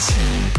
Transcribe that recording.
Beat.